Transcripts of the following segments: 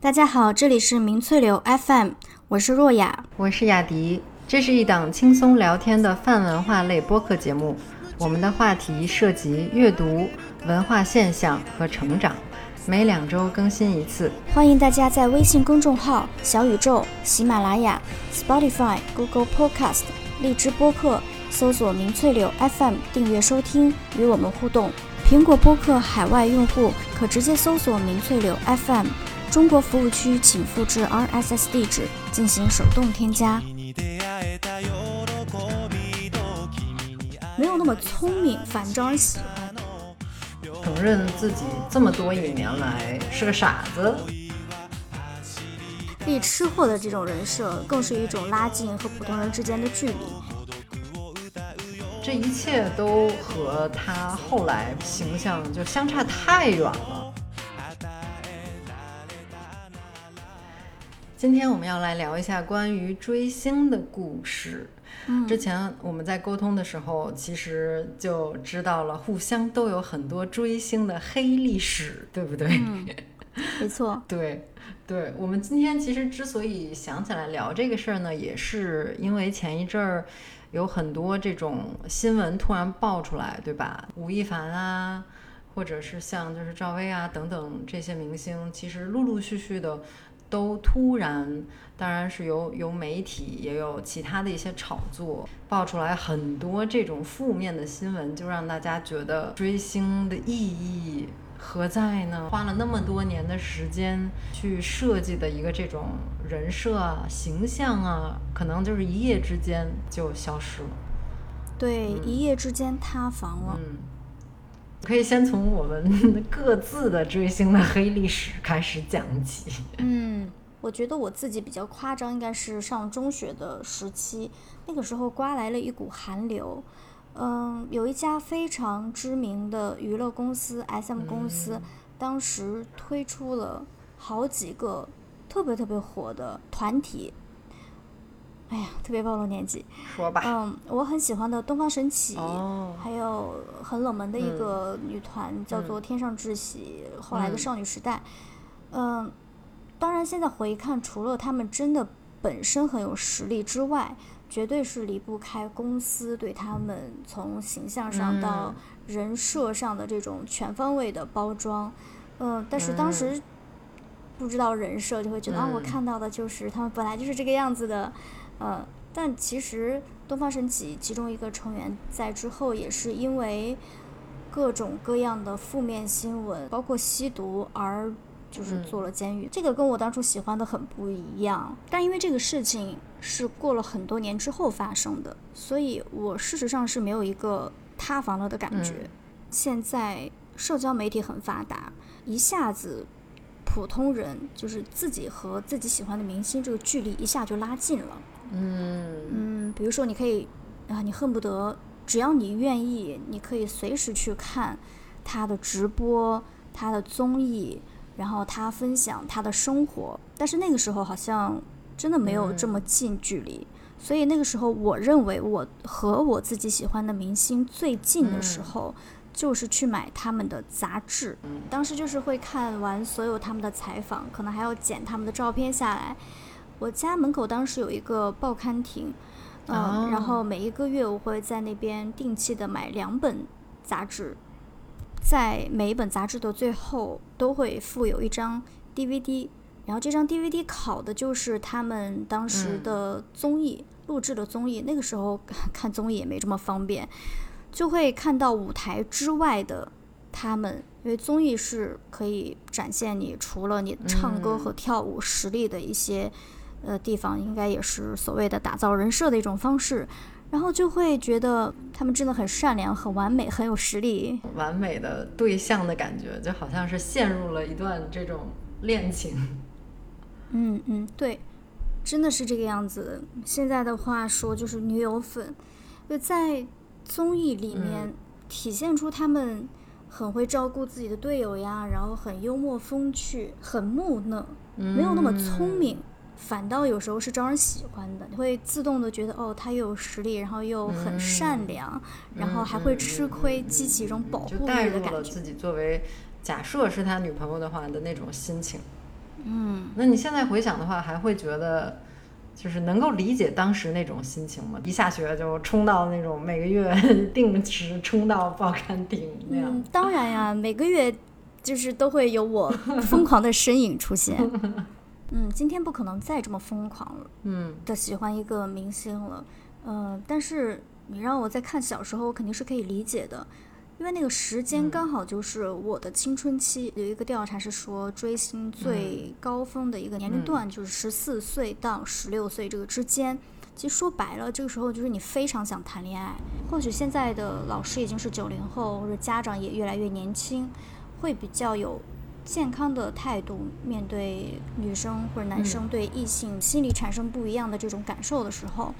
大家好，这里是明翠流 FM，我是若雅，我是雅迪。这是一档轻松聊天的泛文化类播客节目，我们的话题涉及阅读、文化现象和成长，每两周更新一次。欢迎大家在微信公众号、小宇宙、喜马拉雅、Spotify、Google Podcast、荔枝播客搜索“明翠柳 FM” 订阅收听，与我们互动。苹果播客海外用户可直接搜索“明翠柳 FM”，中国服务区请复制 RSS 地址进行手动添加。没有那么聪明，反招人喜欢。承认自己这么多一年来是个傻子。立吃货的这种人设，更是一种拉近和普通人之间的距离。这一切都和他后来形象就相差太远了。今天我们要来聊一下关于追星的故事。之前我们在沟通的时候，其实就知道了，互相都有很多追星的黑历史，对不对？嗯 没错。对，对。我们今天其实之所以想起来聊这个事儿呢，也是因为前一阵儿。有很多这种新闻突然爆出来，对吧？吴亦凡啊，或者是像就是赵薇啊等等这些明星，其实陆陆续续的都突然，当然是由由媒体也有其他的一些炒作爆出来很多这种负面的新闻，就让大家觉得追星的意义。何在呢？花了那么多年的时间去设计的一个这种人设啊、形象啊，可能就是一夜之间就消失了。对，一夜之间塌房了。嗯，可以先从我们各自的追星的黑历史开始讲起。嗯，我觉得我自己比较夸张，应该是上中学的时期，那个时候刮来了一股寒流。嗯，有一家非常知名的娱乐公司 SM 公司，当时推出了好几个特别特别火的团体。哎呀，特别暴露年纪。说吧。嗯，我很喜欢的东方神起，还有很冷门的一个女团叫做天上智喜，后来的少女时代。嗯，当然现在回看，除了他们真的本身很有实力之外，绝对是离不开公司对他们从形象上到人设上的这种全方位的包装，嗯，但是当时不知道人设，就会觉得啊，我看到的就是他们本来就是这个样子的，嗯，但其实东方神起其中一个成员在之后也是因为各种各样的负面新闻，包括吸毒而。就是坐了监狱，这个跟我当初喜欢的很不一样。但因为这个事情是过了很多年之后发生的，所以我事实上是没有一个塌房了的感觉。现在社交媒体很发达，一下子普通人就是自己和自己喜欢的明星这个距离一下就拉近了。嗯嗯，比如说你可以啊，你恨不得只要你愿意，你可以随时去看他的直播、他的综艺。然后他分享他的生活，但是那个时候好像真的没有这么近距离，所以那个时候我认为我和我自己喜欢的明星最近的时候，就是去买他们的杂志，当时就是会看完所有他们的采访，可能还要剪他们的照片下来。我家门口当时有一个报刊亭，嗯，然后每一个月我会在那边定期的买两本杂志。在每一本杂志的最后都会附有一张 DVD，然后这张 DVD 考的就是他们当时的综艺录制的综艺。那个时候 看综艺也没这么方便，就会看到舞台之外的他们，因为综艺是可以展现你除了你唱歌和跳舞实力的一些呃地方，应该也是所谓的打造人设的一种方式。然后就会觉得他们真的很善良、很完美、很有实力，完美的对象的感觉，就好像是陷入了一段这种恋情。嗯嗯，对，真的是这个样子。现在的话说就是女友粉，就在综艺里面体现出他们很会照顾自己的队友呀，然后很幽默风趣、很木讷，没有那么聪明。反倒有时候是招人喜欢的，你会自动的觉得哦，他又有实力，然后又很善良，然后还会吃亏，激起一种保护欲的感觉。自己作为假设是他女朋友的话的那种心情。嗯，那你现在回想的话，还会觉得就是能够理解当时那种心情吗？一下学就冲到那种每个月 定时冲到报刊亭那样。嗯，当然呀，每个月就是都会有我疯狂的身影出现。嗯，今天不可能再这么疯狂了嗯的喜欢一个明星了。呃，但是你让我再看小时候，我肯定是可以理解的，因为那个时间刚好就是我的青春期。有一个调查是说，追星最高峰的一个年龄段就是十四岁到十六岁这个之间。其实说白了，这个时候就是你非常想谈恋爱。或许现在的老师已经是九零后，或者家长也越来越年轻，会比较有健康的态度面对女生或者男生对异性心里产生不一样的这种感受的时候。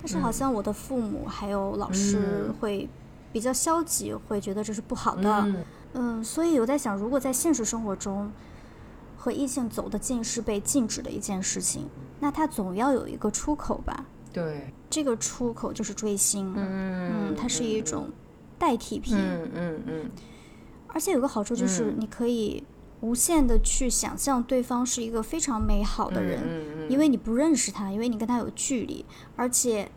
但是好像我的父母还有老师嗯。会比较消极，会觉得这是不好的。嗯。嗯，所以我在想，如果在现实生活中和异性走得近是被禁止的一件事情，那它总要有一个出口吧？对，这个出口就是追星，嗯嗯，它是一种代替品，嗯嗯嗯。而且有个好处就是嗯。你可以无限的去想象对方是一个非常美好的人，嗯嗯，因为你不认识他，因为你跟他有距离，而且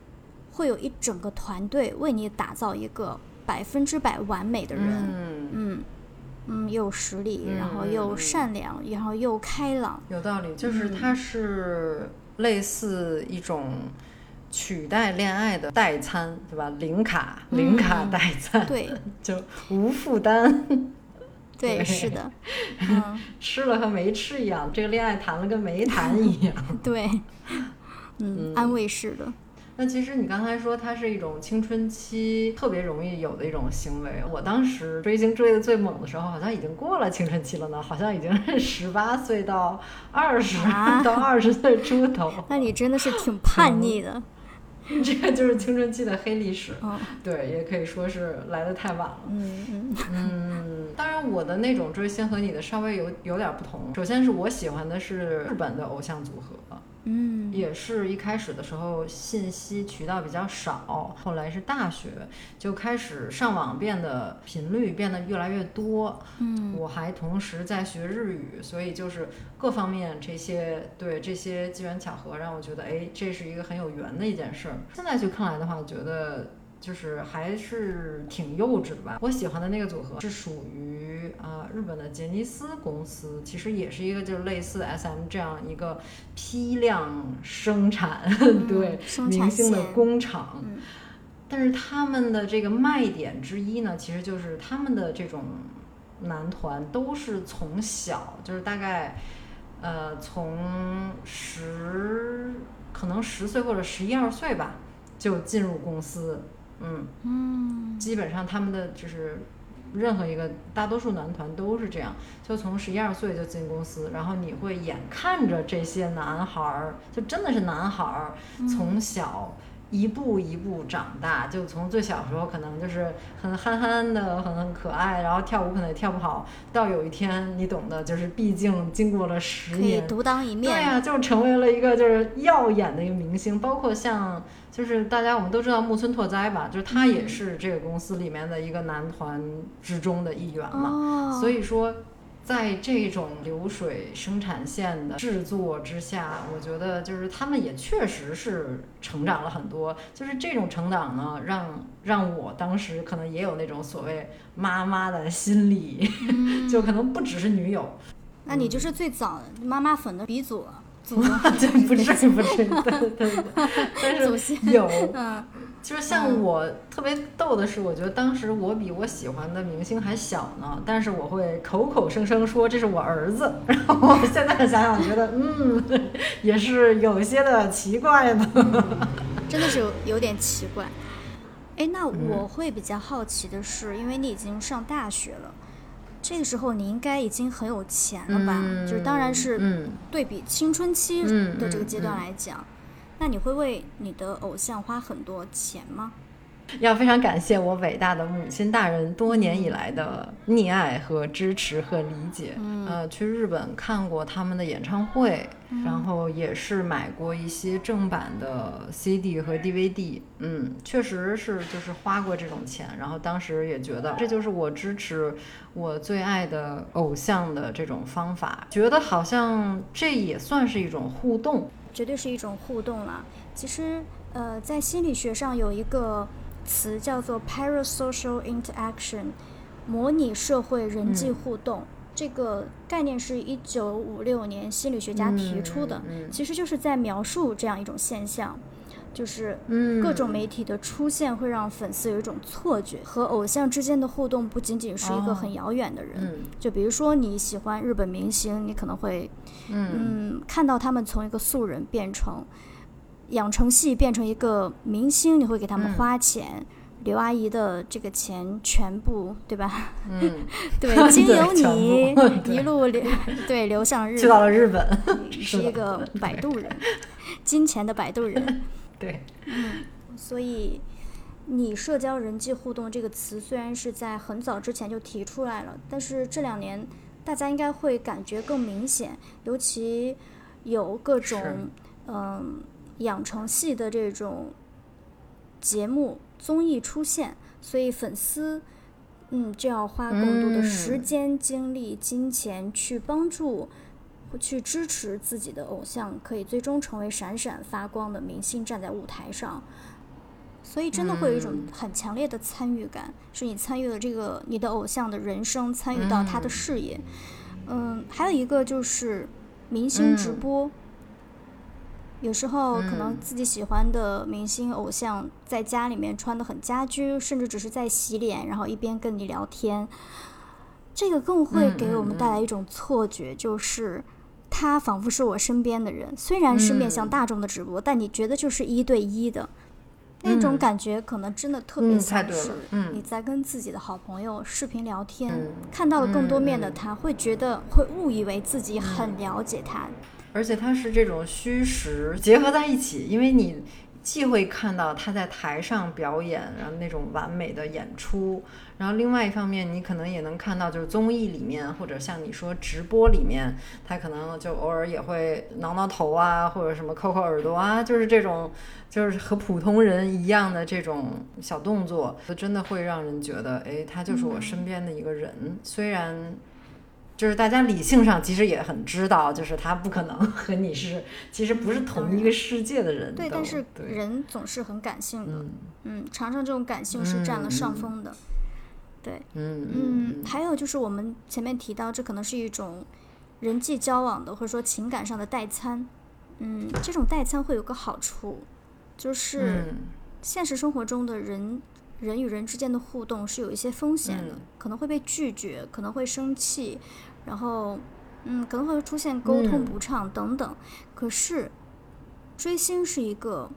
会有一整个团队为你打造一个百分之百完美的人。嗯。嗯嗯，又有实力，然后嗯又嗯善良，然后又开朗。有道理，就是嗯。它是类似一种取代恋爱的代餐，对吧？零卡零卡嗯。代餐，对。就无负担，对，是的，嗯，吃了和没吃一样，这个恋爱谈了跟没谈一样。对，嗯，安慰式的。那其实你刚才说它是一种青春期特别容易有的一种行为，我当时追星追的最猛的时候，好像已经过了青春期了呢，好像已经是十八岁到二十、啊到二十岁出头，那你真的是挺叛逆的。这个就是青春期的黑历史。嗯对，也可以说是来的太晚了。嗯嗯我的那种追星和你的稍微有有点不同。首先是我喜欢的是日本的偶像组合，嗯也是一开始的时候信息渠道比较少，后来是大学就开始上网变得频率变得越来越多。嗯我还同时在学日语，所以就是各方面这些对这些机缘巧合让我觉得，哎，这是一个很有缘的一件事儿。现在去看来的话，我觉得。就是还是挺幼稚的吧。我喜欢的那个组合是属于啊、日本的杰尼斯公司，其实也是一个就是类似 SM 这样一个批量生产、对产明星的工厂。嗯但是他们的这个卖点之一呢，其实就是他们的这种男团都是从小就是大概，呃，从十可能十岁或者十一二岁吧，就进入公司，嗯，嗯基本上他们的就是任何一个大多数男团都是这样，就从十一二岁就进公司，然后你会眼看着这些男孩儿，就真的是男孩儿，从小。一步一步长大，就从最小时候可能就是很憨憨的，很很可爱，然后跳舞可能也跳不好，到有一天你懂的，就是毕竟经过了十可以年，独当一面。对呀、就成为了一个就是耀眼的一个明星，包括像就是大家我们都知道木村拓哉吧，就是他也嗯是这个公司里面的一个男团之中的一员嘛，哦，所以说。在这种流水生产线的制作之下，我觉得就是他们也确实是成长了很多。就是这种成长呢，让让我当时可能也有那种所谓妈妈的心理，嗯。就可能不只是女友，那你就是最早妈妈粉的鼻祖了，祖 不至于不至于，对对对，但是 有，嗯就是像我特别逗的是，我觉得当时我比我喜欢的明星还小呢，但是我会口口声声说这是我儿子，然后我现在想想觉得，嗯，也是有一些的奇怪呢。真的是有有点奇怪。哎，那嗯我会比较好奇的是，因为你已经上大学了，这个时候你应该已经很有钱了吧？就是当然是嗯，对比青春期嗯的这个阶段来讲，那你会为你的偶像花很多钱吗？要非常感谢我伟大的母亲大人多年以来的溺爱和支持和理解。嗯呃，去日本看过他们的演唱会，然后也是买过一些正版的 CD 和 DVD。嗯，确实是就是花过这种钱，然后当时也觉得这就是我支持我最爱的偶像的这种方法，觉得好像这也算是一种互动。绝对是一种互动了。其实，呃，在心理学上有一个词叫做 parasocial interaction，模拟社会人际互动。这个概念是一九五六年心理学家提出的，嗯嗯其实就是在描述这样一种现象，就是嗯各种媒体的出现会让粉丝有一种错觉，和偶像之间的互动不仅仅是一个哦很遥远的人。嗯就比如说你喜欢日本明星，你可能会嗯嗯，看到他们从一个素人变成养成系，变成一个明星，你会给他们嗯花钱。刘阿姨的这个钱全部，对吧？嗯，对，经由你一路流，对流向日去到，了日本，是一个摆渡人，金钱的摆渡人。对，所以，你社交人际互动这个词虽然是在很早之前就提出来了，但是这两年大家应该会感觉更明显，尤其有各种嗯养成系的这种节目综艺出现，所以粉丝嗯就要花更多的时嗯间、精力、金钱去帮助。去支持自己的偶像，可以最终成为闪闪发光的明星，站在舞台上。所以真的会有一种嗯很强烈的参与感，是你参与了这个你的偶像的人生，参与到他的嗯事业。嗯，还有一个就是明星直嗯播。有时候可能嗯自己喜欢的明星偶像在家里面穿的很家居，甚至只是在洗脸，然后一边跟你聊天，这个更会嗯给我们嗯带来一种错觉，就是他仿佛是我身边的人，虽然是面向嗯大众的直播，但你觉得就是一对一的。那种嗯感觉可能真的特别像是嗯你在跟自己的好朋友视频聊天，嗯看到了更多面的他，会觉得会误以为自己很了解他。而且它是这种虚实结合在一起，因为你既会看到他在台上表演，然后那种完美的演出，然后另外一方面，你可能也能看到，就是综艺里面或者像你说直播里面，他可能就偶尔也会挠挠头啊，或者什么抠抠耳朵啊，就是这种。就是和普通人一样的这种小动作，就真的会让人觉得，哎，他就是我身边的一个人。虽然就是大家理性上其实也很知道，就是他不可能 和你是其实不是同一个世界的人都。对，但是人总是很感性的，嗯嗯，常常这种感性是占了上风的。对，嗯嗯，还有就是我们前面提到，这可能是一种人际交往的或者说情感上的代餐。嗯，这种代餐会有个好处，就是嗯现实生活中的人人与人之间的互动是有一些风险的，嗯可能会被拒绝，可能会生气，然后嗯，可能会出现沟通嗯不畅等等。可是追星是一个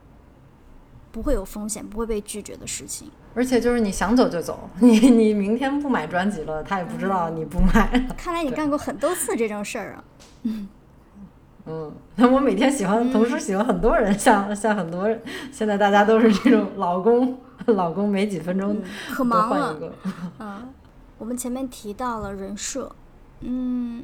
不会有风险、不会被拒绝的事情。而且就是你想走就走，你你明天不买专辑了，他也不知道你不买了。看来你干过很多次这种事儿啊。嗯，那我每天喜欢，同时喜欢很多人，像像很多人，现在大家都是这种老公，老公没几分钟嗯，可忙了。嗯，我们前面提到了人设，嗯，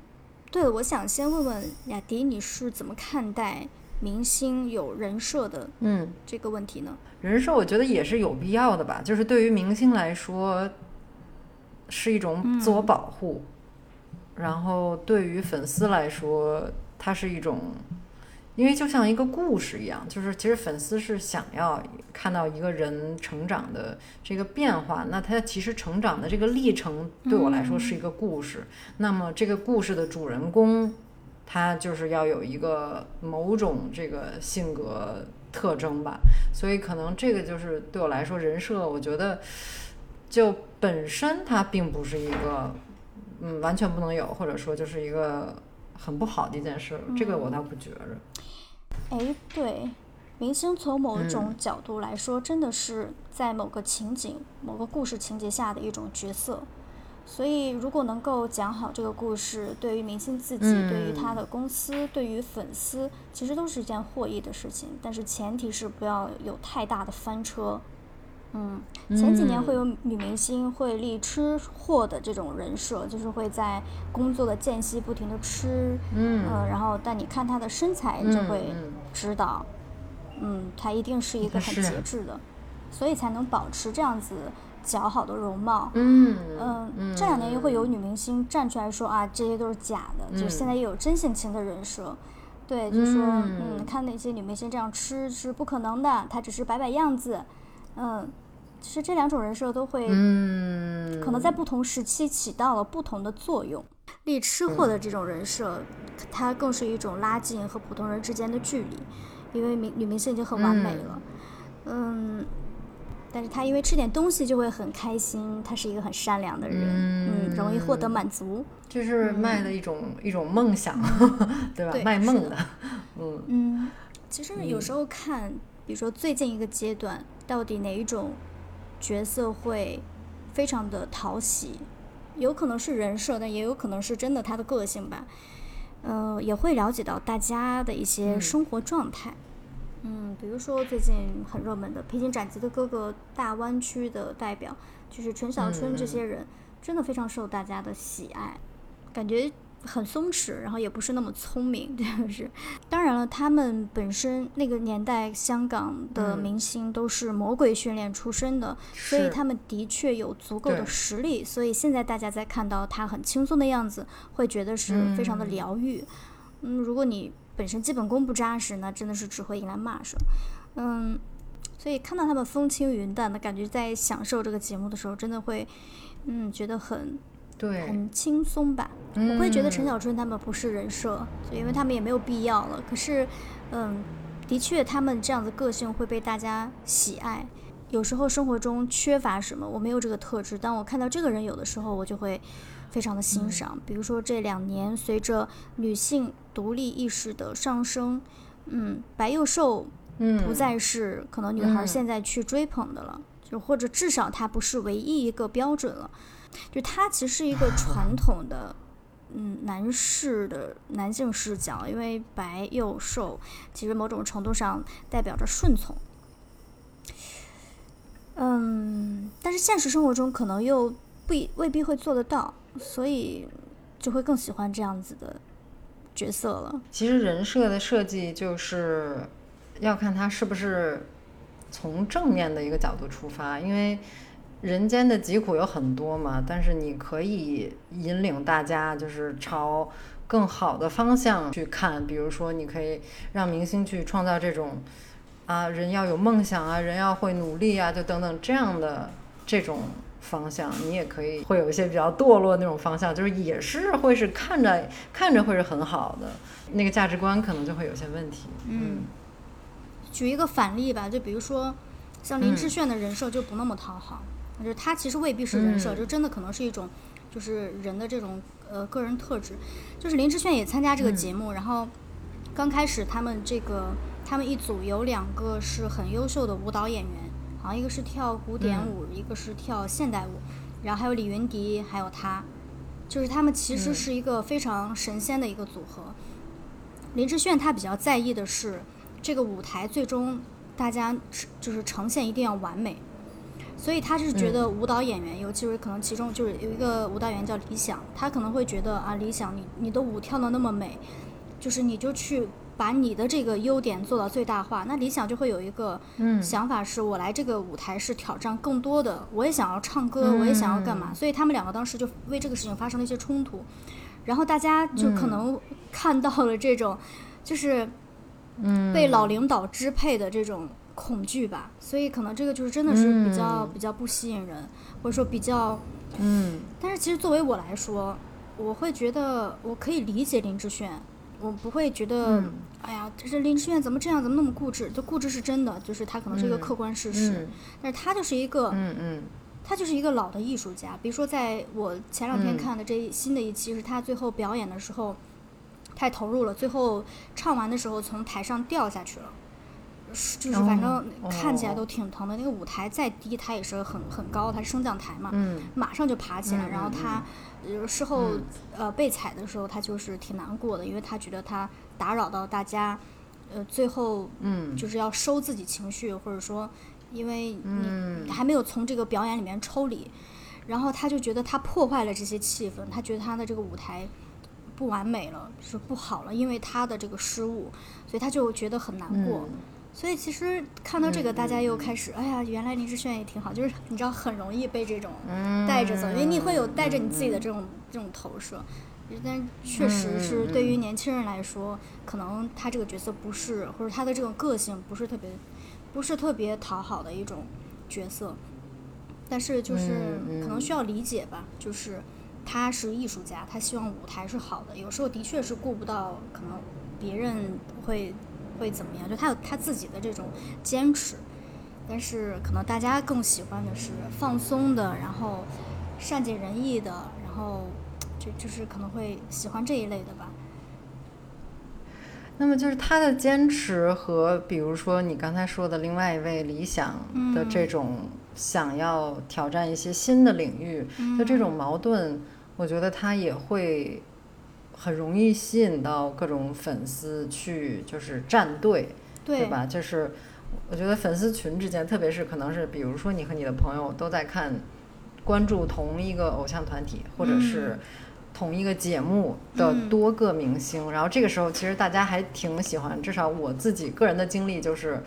对了，我想先问问雅迪，你是怎么看待明星有人设的嗯，这个问题呢？人设我觉得也是有必要的吧，就是对于明星来说，是一种自我保护，然后对于粉丝来说，它是一种，因为就像一个故事一样，就是其实粉丝是想要看到一个人成长的这个变化，那他其实成长的这个历程对我来说是一个故事，那么这个故事的主人公。他就是要有一个某种这个性格特征吧，所以可能这个就是对我来说人设，我觉得就本身它并不是一个嗯完全不能有，或者说就是一个很不好的一件事，这个我倒不觉着。哎，对，明星从某嗯种角度来说，真的是在某个情景、某个故事情节下的一种角色。所以，如果能够讲好这个故事，对于明星自己、嗯对于他的公司、对于粉丝，其实都是一件获益的事情。但是前提是不要有太大的翻车。嗯，前几年会有女明星会立吃货的这种人设，就是会在工作的间隙不停的吃，嗯呃，然后但你看她的身材就会嗯。知道，嗯，她一定是一个很节制的，所以才能保持这样子姣好的容貌。嗯。嗯，这两年又会有女明星站出来说啊，这些都是假的，就嗯现在又有真性情的人设，对，就说嗯嗯，看那些女明星这样吃是不可能的，她只是摆摆样子，嗯，其实这两种人设都会嗯，可能在不同时期起到了不同的作用。立吃货的这种人设，它更是一种拉近和普通人之间的距离，因为明女明星已经很完美了，嗯。但是她因为吃点东西就会很开心，她是一个很善良的人，嗯，容易获得满足。这是卖的一种、一种梦想，对吧？对卖梦是的嗯嗯，其实有时候看，比如说最近一个阶段，到底哪一种角色会非常的讨喜，有可能是人设，但也有可能是真的他的个性吧。呃，也会了解到大家的一些生活状态。嗯，比如说最近很热门的《披荆斩棘的哥哥》大湾区的代表，就是陈小春这些人，真的非常受大家的喜爱，感觉很松弛，然后也不是那么聪明，就是。当然了，他们本身那个年代香港的嗯明星都是魔鬼训练出身的，所以他们的确有足够的实力，所以现在大家在看到他很轻松的样子，会觉得是非常的嗯疗愈。嗯，如果你本身基本功不扎实，那真的是只会迎来骂声。嗯，所以看到他们风轻云淡的感觉，在享受这个节目的时候，真的会，嗯，觉得很对，很轻松吧。我会觉得陈小春他们不是人设，就因为他们也没有必要了。可是，嗯，的确他们这样的个性会被大家喜爱。有时候生活中缺乏什么，我没有这个特质，当我看到这个人有的时候，我就会非常的欣赏。比如说这两年随着女性独立意识的上升，嗯，白幼瘦嗯不再是可能女孩嗯现在去追捧的了，就或者至少它不是唯一一个标准了。就他其实是一个传 统的，嗯，男士的男性视角，因为白又瘦，其实某种程度上代表着顺从。嗯，但是现实生活中可能又不未必会做得到，所以就会更喜欢这样子的角色了。其实人设的设计就是要看他是不是从正面的一个角度出发，因为人间的疾苦有很多嘛，但是你可以引领大家就是朝更好的方向去看，比如说你可以让明星去创造这种啊人要有梦想啊，人要会努力啊，就等等这样的这种。方向，你也可以会有一些比较堕落那种方向，就是也是会是看着看着会是很好的，那个价值观可能就会有些问题。嗯，举一个反例吧，就比如说像林志炫的人设就不那么讨好，就是他其实未必是人设，嗯就真的可能是一种就是人的这种呃个人特质。就是林志炫也参加这个节目，然后刚开始他们这个他们一组有两个是很优秀的舞蹈演员。好像一个是跳古典舞，一个是跳现代舞，然后还有李云迪，还有他，就是他们其实是一个非常神仙的一个组合。林志炫他比较在意的是这个舞台最终大家就是呈现一定要完美，所以他是觉得舞蹈演员，尤其是可能其中就是有一个舞蹈演员叫李想，他可能会觉得啊，李想你你的舞跳的那么美，就是你就去。把你的这个优点做到最大化，那李想就会有一个想法，是我来这个舞台是挑战更多的，我也想要唱歌，我也想要干嘛，所以他们两个当时就为这个事情发生了一些冲突，然后大家就可能看到了这种，就是被老领导支配的这种恐惧吧，所以可能这个就是真的是比较比较不吸引人，或者说比较，嗯，但是其实作为我来说，我会觉得我可以理解林志炫。我不会觉得，嗯、哎呀，这林志炫怎么这样，怎么那么固执？就固执是真的，就是他可能是一个客观事实，嗯、但是他就是一个，嗯嗯，他就是一个老的艺术家。比如说，在我前两天看的这一新的一期，是他最后表演的时候太投入了，最后唱完的时候从台上掉下去了，就是反正看起来都挺疼的。哦、那个舞台再低，它也是很很高，它是升降台嘛，嗯、马上就爬起来，嗯、然后他。呃，事后呃被踩的时候，他就是挺难过的，因为他觉得他打扰到大家，呃，最后嗯就是要收自己情绪，或者说因为你还没有从这个表演里面抽离，然后他就觉得他破坏了这些气氛，他觉得他的这个舞台不完美了，是不好了，因为他的这个失误，所以他就觉得很难过。所以其实看到这个，大家又开始，哎呀，原来林志炫也挺好，就是你知道很容易被这种带着走，因为你会有带着你自己的这种这种投射。但确实是对于年轻人来说，可能他这个角色不是，或者他的这种个性不是特别，不是特别讨好的一种角色。但是就是可能需要理解吧，就是他是艺术家，他希望舞台是好的，有时候的确是顾不到可能别人会。会怎么样？就他有他自己的这种坚持，但是可能大家更喜欢的是放松的，然后善解人意的，然后就就是可能会喜欢这一类的吧。那么就是他的坚持和比如说你刚才说的另外一位理想的这种想要挑战一些新的领域的这种矛盾，我觉得他也会。很容易吸引到各种粉丝去，就是站队，对吧？就是我觉得粉丝群之间，特别是可能是比如说你和你的朋友都在看、关注同一个偶像团体，或者是同一个节目的多个明星，然后这个时候其实大家还挺喜欢，至少我自己个人的经历就是。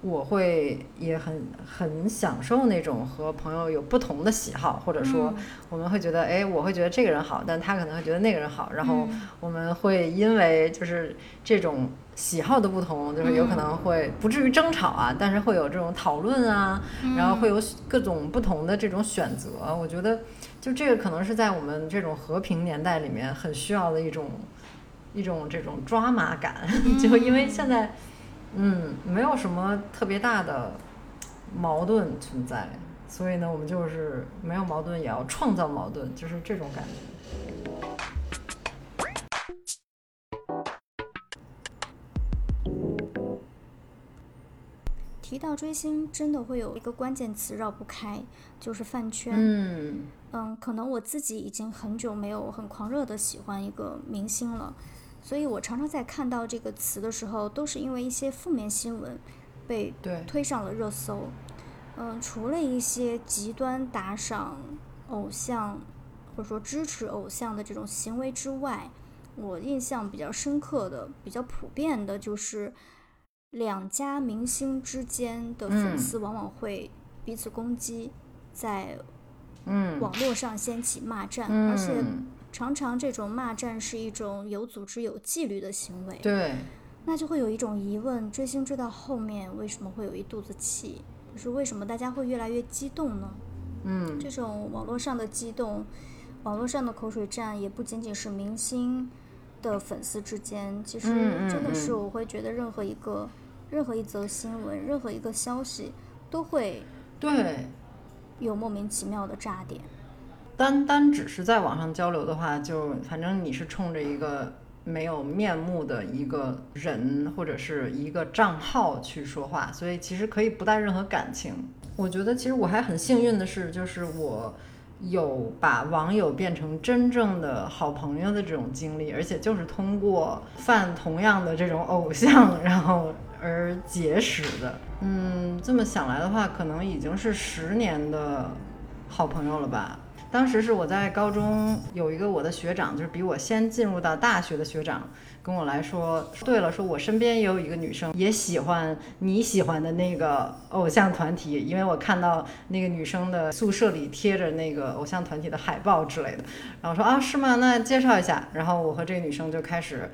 我会也很很享受那种和朋友有不同的喜好，或者说我们会觉得，哎，我会觉得这个人好，但他可能会觉得那个人好，然后我们会因为就是这种喜好的不同，就是有可能会不至于争吵啊，但是会有这种讨论啊，然后会有各种不同的这种选择。我觉得就这个可能是在我们这种和平年代里面很需要的一种一种这种抓马感，就因为现在。嗯，没有什么特别大的矛盾存在，所以呢，我们就是没有矛盾也要创造矛盾，就是这种感觉。提到追星，真的会有一个关键词绕不开，就是饭圈。嗯嗯，可能我自己已经很久没有很狂热的喜欢一个明星了。所以我常常在看到这个词的时候，都是因为一些负面新闻被推上了热搜。嗯，除了一些极端打赏偶像或者说支持偶像的这种行为之外，我印象比较深刻的、比较普遍的就是两家明星之间的粉丝往往会彼此攻击，在网络上掀起骂战，而且。常常这种骂战是一种有组织、有纪律的行为。对，那就会有一种疑问：追星追到后面，为什么会有一肚子气？就是为什么大家会越来越激动呢？嗯，这种网络上的激动，网络上的口水战，也不仅仅是明星的粉丝之间。其实真的是，我会觉得任何一个、任何一则新闻、任何一个消息，都会对有莫名其妙的炸点。单单只是在网上交流的话，就反正你是冲着一个没有面目的一个人或者是一个账号去说话，所以其实可以不带任何感情。我觉得其实我还很幸运的是，就是我有把网友变成真正的好朋友的这种经历，而且就是通过犯同样的这种偶像，然后而结识的。嗯，这么想来的话，可能已经是十年的好朋友了吧。当时是我在高中有一个我的学长，就是比我先进入到大学的学长，跟我来说，对了，说我身边也有一个女生也喜欢你喜欢的那个偶像团体，因为我看到那个女生的宿舍里贴着那个偶像团体的海报之类的，然后说啊是吗？那介绍一下。然后我和这个女生就开始，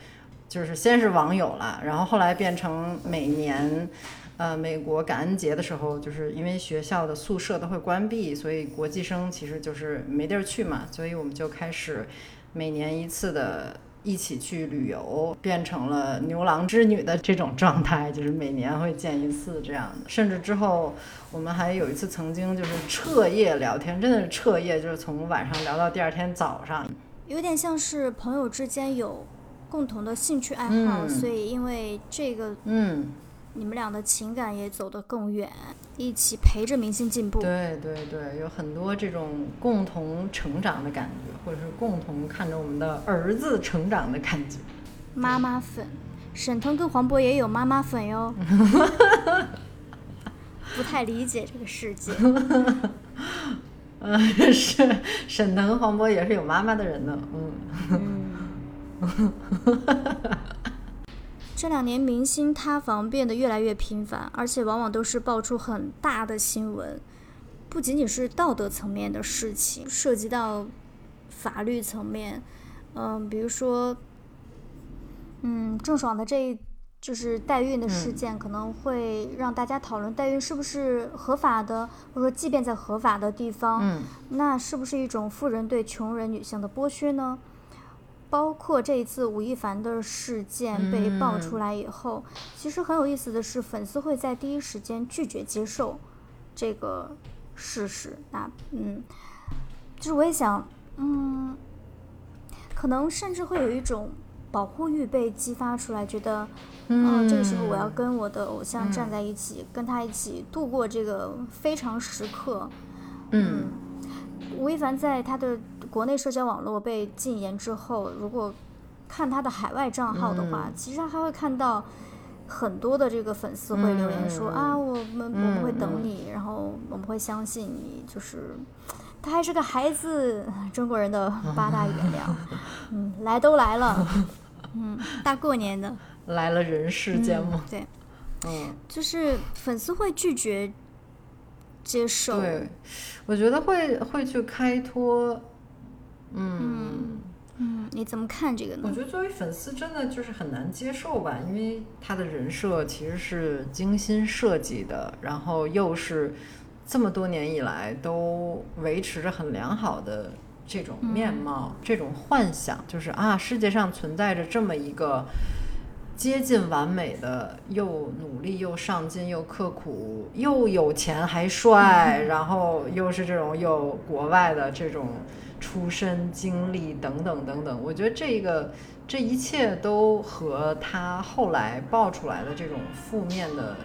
就是先是网友了，然后后来变成每年。呃，美国感恩节的时候，就是因为学校的宿舍都会关闭，所以国际生其实就是没地儿去嘛，所以我们就开始每年一次的一起去旅游，变成了牛郎织女的这种状态，就是每年会见一次这样的。甚至之后，我们还有一次曾经就是彻夜聊天，真的是彻夜，就是从晚上聊到第二天早上，有点像是朋友之间有共同的兴趣爱好，所以因为这个，嗯。你们俩的情感也走得更远，一起陪着明星进步。对对对，有很多这种共同成长的感觉，或者是共同看着我们的儿子成长的感觉。妈妈粉，沈腾跟黄渤也有妈妈粉哟。不太理解这个世界。嗯，是沈腾、黄渤也是有妈妈的人呢。嗯。这两年明星塌房变得越来越频繁，而且往往都是爆出很大的新闻，不仅仅是道德层面的事情，涉及到法律层面。嗯，比如说，嗯，郑爽的这一就是代孕的事件，可能会让大家讨论代孕是不是合法的，或者说，即便在合法的地方，那是不是一种富人对穷人女性的剥削呢？包括这一次吴亦凡的事件被爆出来以后，其实很有意思的是，粉丝会在第一时间拒绝接受这个事实。那，嗯，就是我也想，嗯。可能甚至会有一种保护欲被激发出来，觉得，嗯，这个时候我要跟我的偶像站在一起，跟他一起度过这个非常时刻。嗯，吴亦凡在他的国内社交网络被禁言之后，如果看他的海外账号的话，其实他还会看到很多的这个粉丝会留言说啊，我们我们会等你，然后我们会相信你，就是。他还是个孩子，中国人的八大原谅，嗯，来都来了，嗯，大过年的 来了人世间吗？对，嗯，就是粉丝会拒绝接受，对，我觉得会会去开脱，嗯嗯，你怎么看这个呢？我觉得作为粉丝真的就是很难接受吧，因为他的人设其实是精心设计的，然后又是。这么多年以来都维持着很良好的这种面貌，这种幻想，就是啊，世界上存在着这么一个接近完美的，又努力又上进又刻苦又有钱还帅，然后又是这种有国外的这种出身经历等等等等。我觉得这个这一切都和他后来爆出来的这种负面的。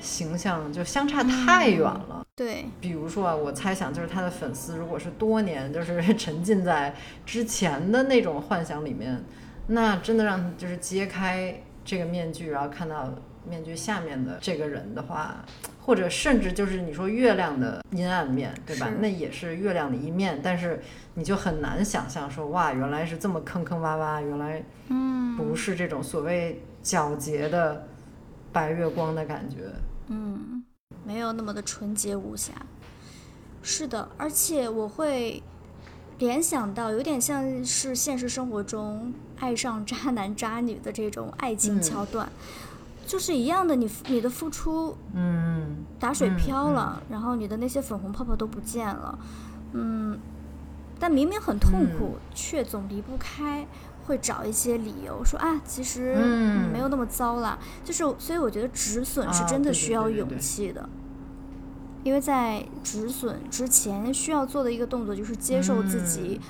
形象就相差太远了。对，比如说啊，我猜想就是他的粉丝，如果是多年就是沉浸在之前的那种幻想里面，那真的让就是揭开这个面具，然后看到面具下面的这个人的话，或者甚至就是你说月亮的阴暗面，对吧？那也是月亮的一面，但是你就很难想象说哇，原来是这么坑坑洼洼，原来嗯不是这种所谓皎洁的白月光的感觉。嗯，没有那么的纯洁无瑕。是的，而且我会联想到，有点像是现实生活中爱上渣男渣女的这种爱情桥段，就是一样的。你你的付出，嗯，打水漂了，然后你的那些粉红泡泡都不见了，嗯，但明明很痛苦，却总离不开。会找一些理由说啊，其实没有那么糟啦。就是，所以我觉得止损是真的需要勇气的，因为在止损之前需要做的一个动作就是接受自己，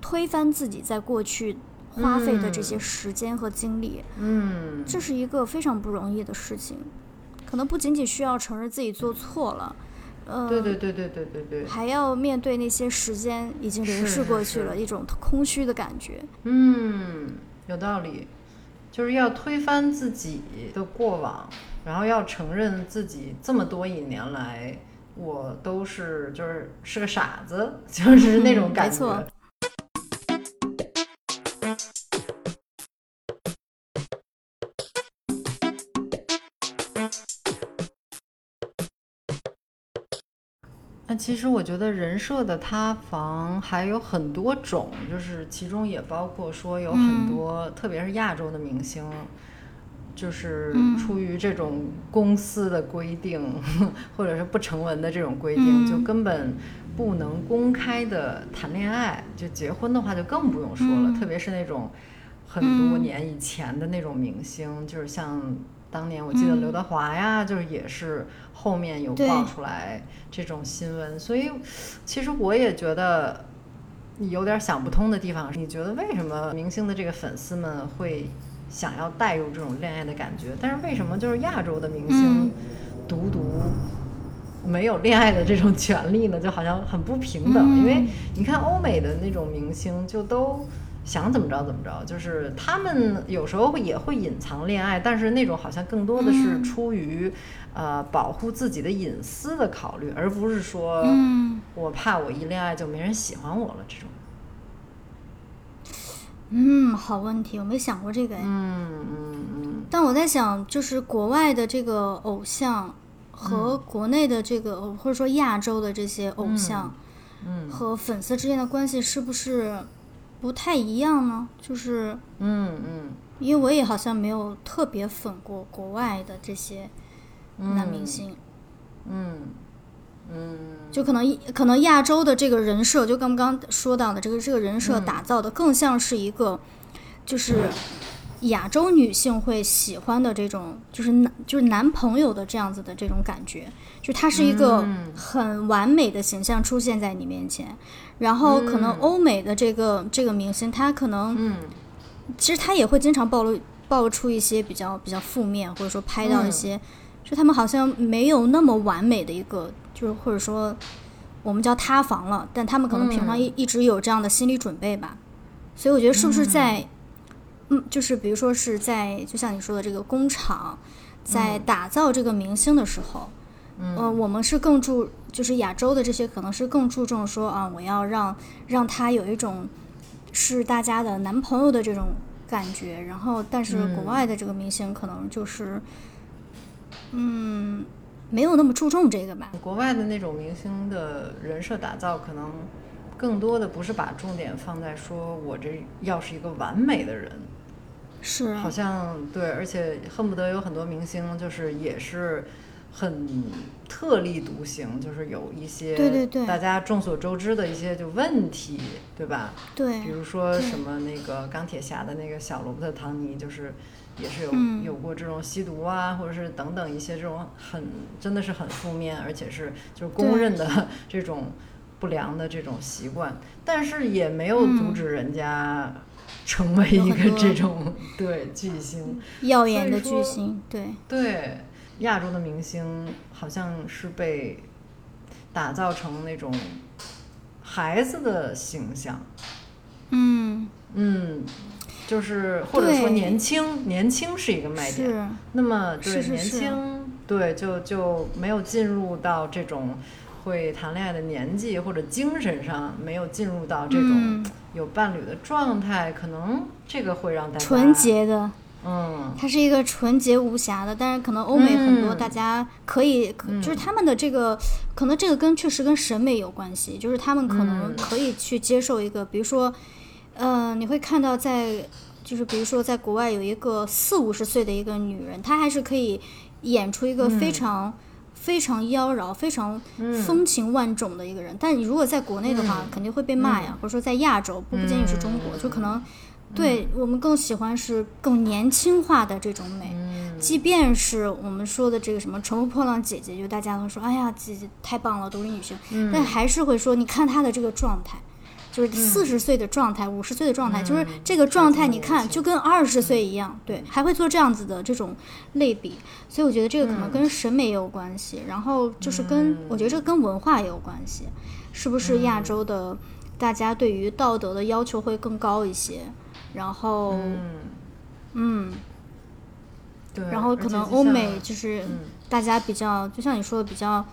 推翻自己在过去花费的这些时间和精力。嗯，这是一个非常不容易的事情，可能不仅仅需要承认自己做错了。嗯，对对对对对对对，还要面对那些时间已经流逝过去了，一种空虚的感觉。嗯，有道理，就是要推翻自己的过往，然后要承认自己这么多一年来，我都是就是是个傻子，就是那种感觉。那其实我觉得人设的塌房还有很多种，就是其中也包括说有很多，特别是亚洲的明星，就是出于这种公司的规定，或者是不成文的这种规定，就根本不能公开的谈恋爱，就结婚的话就更不用说了。特别是那种很多年以前的那种明星，就是像。当年我记得刘德华呀，就是也是后面有爆出来这种新闻，所以其实我也觉得有点想不通的地方。你觉得为什么明星的这个粉丝们会想要带入这种恋爱的感觉？但是为什么就是亚洲的明星独独没有恋爱的这种权利呢？就好像很不平等。因为你看欧美的那种明星就都。想怎么着怎么着，就是他们有时候也会隐藏恋爱，但是那种好像更多的是嗯出于、呃保护自己的隐私的考虑，而不是说嗯我怕我一恋爱就没人喜欢我了这种。嗯，好问题，我没想过这个。哎。嗯嗯嗯。但我在想，就是国外的这个偶像和国内的这个，或者说亚洲的这些偶像嗯和粉丝之间的关系是不是不太一样呢？就是嗯嗯。因为我也好像没有特别粉过国外的这些嗯，男明星，嗯嗯就可能可能亚洲的这个人设，就刚刚说到的这个这个人设打造的更像是一个，就是亚洲女性会喜欢的这种，就是男就是男朋友的这样子的这种感觉，就他是一个嗯。很完美的形象出现在你面前，然后可能嗯。欧美的这个这个明星，他可能嗯。其实他也会经常暴露暴露出一些比较比较负面，或者说拍到一嗯。些，就他们好像没有那么完美的一个，就是或者说我们叫塌房了，但他们可能平常一、一直有这样的心理准备吧。所以我觉得是不是在，嗯，就是比如说是在，就像你说的这个工厂，在打造这个明星的时候，嗯呃，我们是更注，就是亚洲的这些可能是更注重说啊，我要让让他有一种是大家的男朋友的这种感觉，然后但是国嗯。外的这个明星可能就是，嗯，没有那么注重这个吧。国外的那种明星的人设打造，可能更多的不是把重点放在说我这要是一个完美的人，是，好像对，而且恨不得有很多明星就是也是很特立独行，就是有一些对对对大家众所周知的一些就问题，对吧？对比，如说什么那个钢铁侠的那个小罗伯特·唐尼，就是也是有、嗯。有过这种吸毒啊，或者是等等一些这种很真的是很负面，而且是就是公认的这种不良的这种习惯，但是也没有阻嗯止人家成为一个这种对巨星。耀眼的巨星，对，对，亚洲的明星好像是被打造成那种孩子的形象。嗯，嗯，就是或者说年轻，年轻是一个卖点。是，那么对年轻，对就就没有进入到这种会谈恋爱的年纪，或者精神上没有进入到这种嗯。有伴侣的状态，可能这个会让大家纯，洁的，嗯。它是一个纯洁无瑕的，但是可能欧美很多嗯大家可以，可就是他们的这个，可能这个跟确实跟审美有关系，就是他们可能嗯。可以去接受一个，比如说，呃，你会看到在，就是比如说在国外有一个四五十岁的一个女人，她还是可以演出一个非常。非常妖娆、非常风情万种的一个人，但你如果在国内的话，嗯。肯定会被骂呀，或者说在亚洲，不不仅仅是中国，就可能对我们更喜欢是更年轻化的这种美。嗯。即便是我们说的这个什么乘风破浪姐姐，就大家都说，哎呀，姐姐太棒了，独立女性，嗯。但还是会说，你看她的这个状态，就是四十岁的状态，五十岁的状态，就是这个状态，你看就跟二十岁一样，对，还会做这样子的这种类比，所以我觉得这个可能跟审美也有关系，然后就是跟我觉得这跟文化也有关系，是不是亚洲的大家对于道德的要求会更高一些，然后嗯，嗯。对，然后可能欧美就是嗯。大家比较，就像你说的比较，哎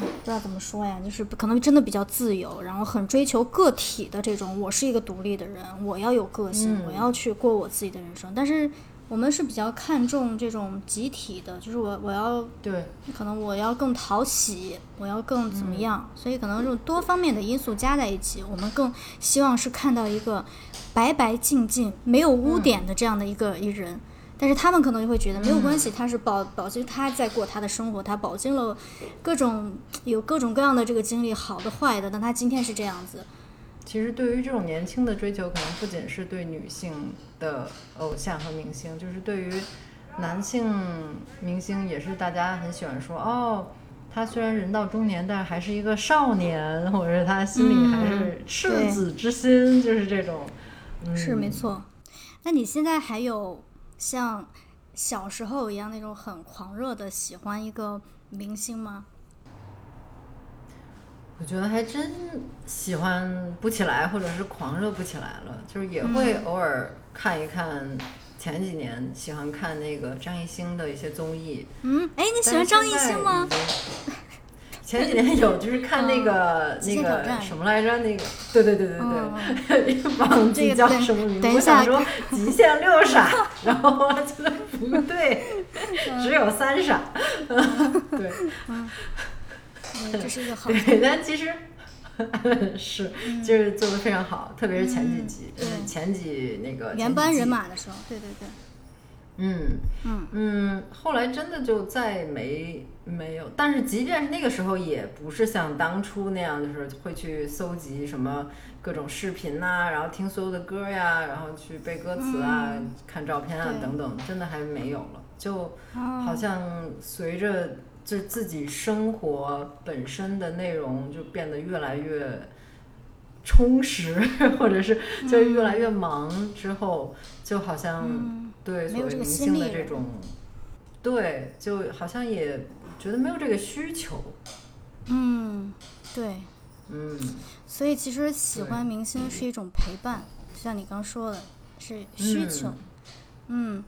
不知道怎么说呀，就是可能真的比较自由，然后很追求个体的这种，我是一个独立的人，我要有个性，嗯我要去过我自己的人生。但是我们是比较看重这种集体的，就是我我要对，可能我要更讨喜，我要更怎嗯么样，所以可能这种多方面的因素加在一起，我们更希望是看到一个白白净净、没有污点的这样的一个一人。但是他们可能就会觉得没有关系，他是保保证他在过他的生活，他饱经了各种有各种各样的这个经历，好的坏的，但他今天是这样子。其实对于这种年轻的追求，可能不仅是对女性的偶像和明星，就是对于男性明星，也是大家很喜欢说哦。他虽然人到中年，但是还是一个少年，或者是他心里还是赤子之心，就是这种。嗯、是没。错。那你现在还有像小时候一样那种很狂热的喜欢一个明星吗？我觉得还真喜欢不起来，或者是狂热不起来了，就是也会偶尔看一看。前几年喜欢看那个张艺兴的一些综艺。嗯，哎，你喜欢张艺兴吗？前几年有，就是看那个那个什么来着？那个，对对对对对，忘记叫什么名字。我想说极限六 傻，然后我觉得不对，只有三傻。对，这是一个好。对，但其实是就是做的非常好，特别是前几集，前几那个原班人马的时候，对对对。嗯。嗯。嗯，后来真的就再没没有，但是即便是那个时候，也不是像当初那样，就是会去搜集什么各种视频呐，然后听所有的歌呀，然后去背歌词啊，看照片啊等等，真的还没有了。就好像随着就自己生活本身的内容就变得越来越充实，或者是就越来越忙之后，就好像。对，所谓明星的这种，对，就好像也觉得没有这个需求。嗯，对，嗯，所以其实喜欢明星是一种陪伴，就像你刚说的，是需求。嗯，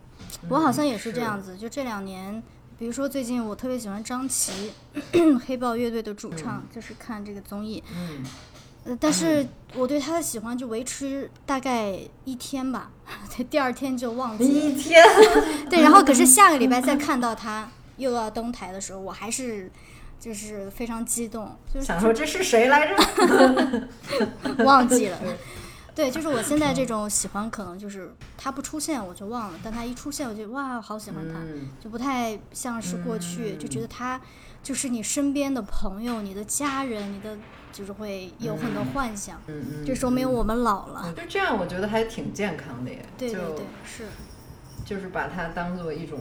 我好像也是这样子。就这两年，比如说最近我特别喜欢张琪，黑豹乐队的主唱，就是看这个综艺。嗯。但是我对他的喜欢就维持大概一天吧，第二天就忘记。一天。对，然后可是下个礼拜再看到他又要登台的时候，我还是就是非常激动，就是想说这是谁来着？忘记了。对，就是我现在这种喜欢，可能就是他不出现我就忘了，但他一出现我就哇，好喜欢他，就不太像是过去，就觉得他就是你身边的朋友、你的家人、你的。就是会有很多幻想，嗯嗯，这说明我们老了。就这样，我觉得还挺健康的耶。对对对，是。就是把它当做一种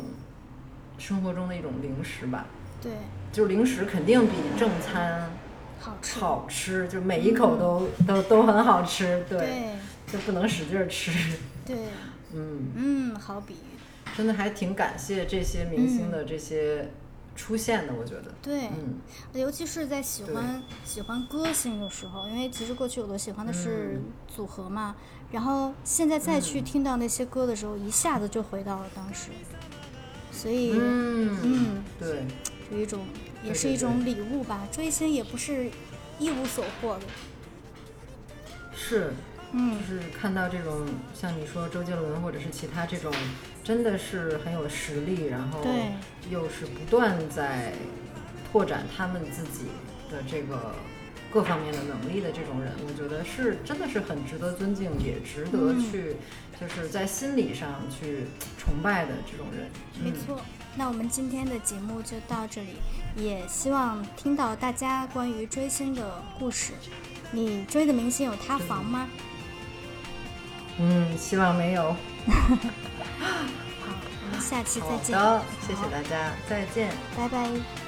生活中的一种零食吧。对。就零食肯定比正餐好吃，好吃，就每一口都都都很好吃。对。就不能使劲吃。对。嗯嗯，好比喻。真的还挺感谢这些明星的这些。出现的，我觉得。对，尤其是在喜欢喜欢歌星的时候，因为其实过去我都喜欢的是组合嘛，然后现在再去听到那些歌的时候，一下子就回到了当时，所以嗯，对，有一种也是一种礼物吧，追星也不是一无所获的，是。嗯。就是看到这种像你说周杰伦或者是其他这种，真的是很有实力，然后又是不断在拓展他们自己的这个各方面的能力的这种人，我觉得是真的是很值得尊敬，也值得去就是在心理上去崇拜的这种人。没错，那我们今天的节目就到这里，也希望听到大家关于追星的故事。你追的明星有塌房吗？嗯，希望没有。好，我们下期再见。好的，谢谢大家，再见，拜拜。